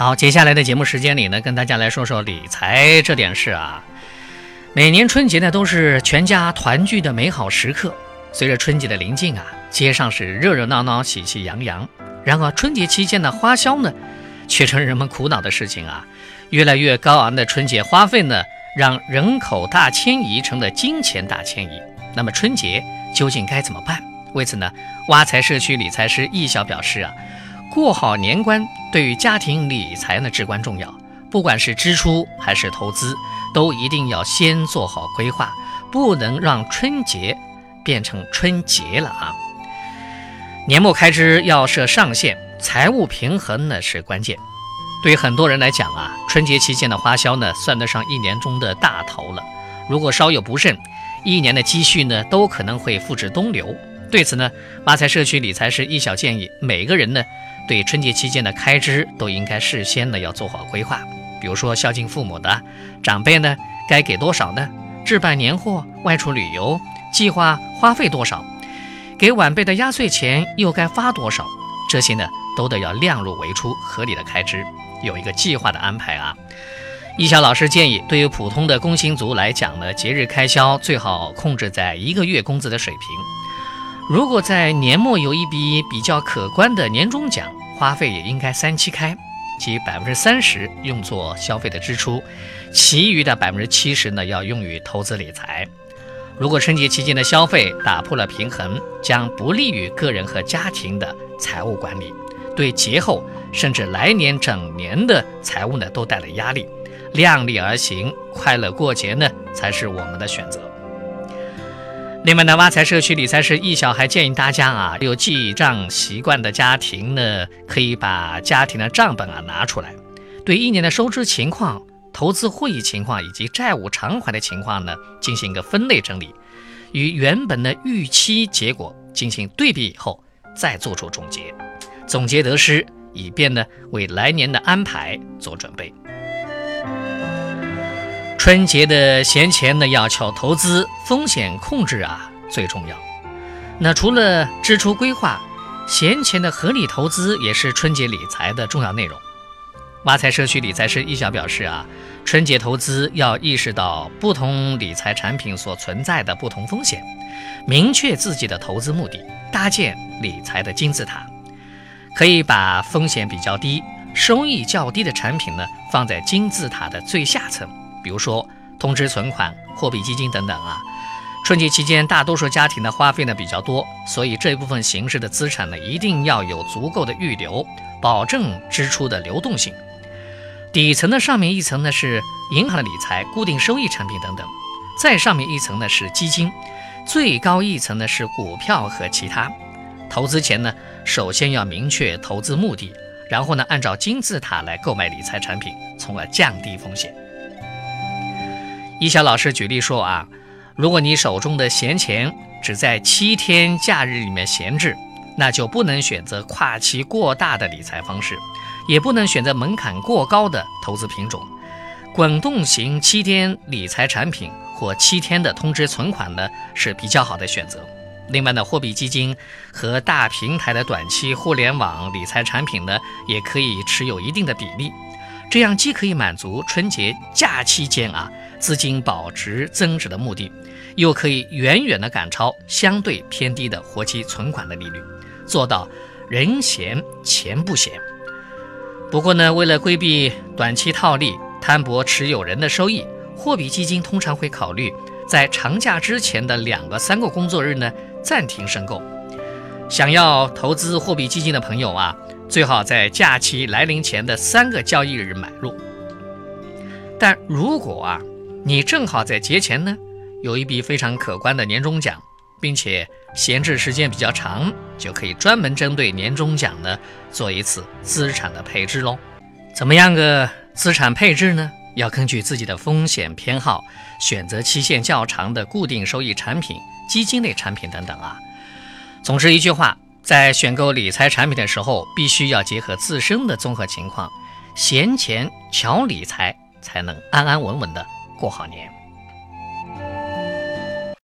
好，接下来的节目时间里呢，跟大家来说说理财这点事啊。每年春节呢，都是全家团聚的美好时刻。随着春节的临近啊，街上是热热闹闹、喜气洋洋。然而，春节期间的花销呢，却成人们苦恼的事情啊。越来越高昂的春节花费呢，让人口大迁移成了金钱大迁移。那么，春节究竟该怎么办？为此呢，挖财社区理财师易晓表示啊。过好年关对于家庭理财呢至关重要，不管是支出还是投资，都一定要先做好规划，不能让春节变成春节了啊！年末开支要设上限，财务平衡呢是关键。对于很多人来讲啊，春节期间的花销呢算得上一年中的大头了，如果稍有不慎，一年的积蓄呢都可能会付之东流。对此呢，挖财社区理财师易小建议，每个人呢。对春节期间的开支都应该事先呢要做好规划，比如说孝敬父母的长辈呢该给多少呢？置办年货、外出旅游，计划花费多少？给晚辈的压岁钱又该发多少？这些呢都得要量入为出，合理的开支，有一个计划的安排啊。易小老师建议，对于普通的工薪族来讲呢，节日开销最好控制在一个月工资的水平。如果在年末有一笔比较可观的年终奖，花费也应该三七开，即百分之三十用作消费的支出，其余的百分之七十呢要用于投资理财。如果春节期间的消费打破了平衡，将不利于个人和家庭的财务管理，对节后甚至来年整年的财务呢都带来压力。量力而行，快乐过节呢才是我们的选择。另外呢，挖财社区理财师易小还建议大家啊，有记账习惯的家庭呢，可以把家庭的账本啊拿出来，对一年的收支情况、投资会议情况以及债务偿还的情况呢，进行一个分类整理，与原本的预期结果进行对比以后，再做出总结，总结得失，以便呢为来年的安排做准备。春节的闲钱呢，要巧投资，风险控制啊最重要。那除了支出规划，闲钱的合理投资也是春节理财的重要内容。挖财社区理财师易晓表示啊，春节投资要意识到不同理财产品所存在的不同风险，明确自己的投资目的，搭建理财的金字塔。可以把风险比较低、收益较低的产品呢放在金字塔的最下层。比如说通知存款、货币基金等等啊，春节期间大多数家庭的花费呢比较多，所以这一部分形式的资产呢一定要有足够的预留，保证支出的流动性。底层的上面一层呢是银行的理财、固定收益产品等等，再上面一层呢是基金，最高一层呢是股票和其他。投资前呢，首先要明确投资目的，然后呢按照金字塔来购买理财产品，从而降低风险。一小老师举例说啊，如果你手中的闲钱只在七天假日里面闲置，那就不能选择跨期过大的理财方式，也不能选择门槛过高的投资品种。滚动型七天理财产品或七天的通知存款呢是比较好的选择。另外呢，货币基金和大平台的短期互联网理财产品呢，也可以持有一定的比例。这样既可以满足春节假期间啊资金保值增值的目的，又可以远远的赶超相对偏低的活期存款的利率，做到人闲钱不闲。不过呢，为了规避短期套利、摊薄持有人的收益，货币基金通常会考虑在长假之前的两个三个工作日呢暂停申购。想要投资货币基金的朋友啊。最好在假期来临前的三个交易日买入。但如果啊，你正好在节前呢，有一笔非常可观的年终奖，并且闲置时间比较长，就可以专门针对年终奖呢做一次资产的配置喽。怎么样个资产配置呢？要根据自己的风险偏好，选择期限较长的固定收益产品、基金类产品等等啊。总之一句话。在选购理财产品的时候，必须要结合自身的综合情况，闲钱巧理财，才能安安稳稳的过好年。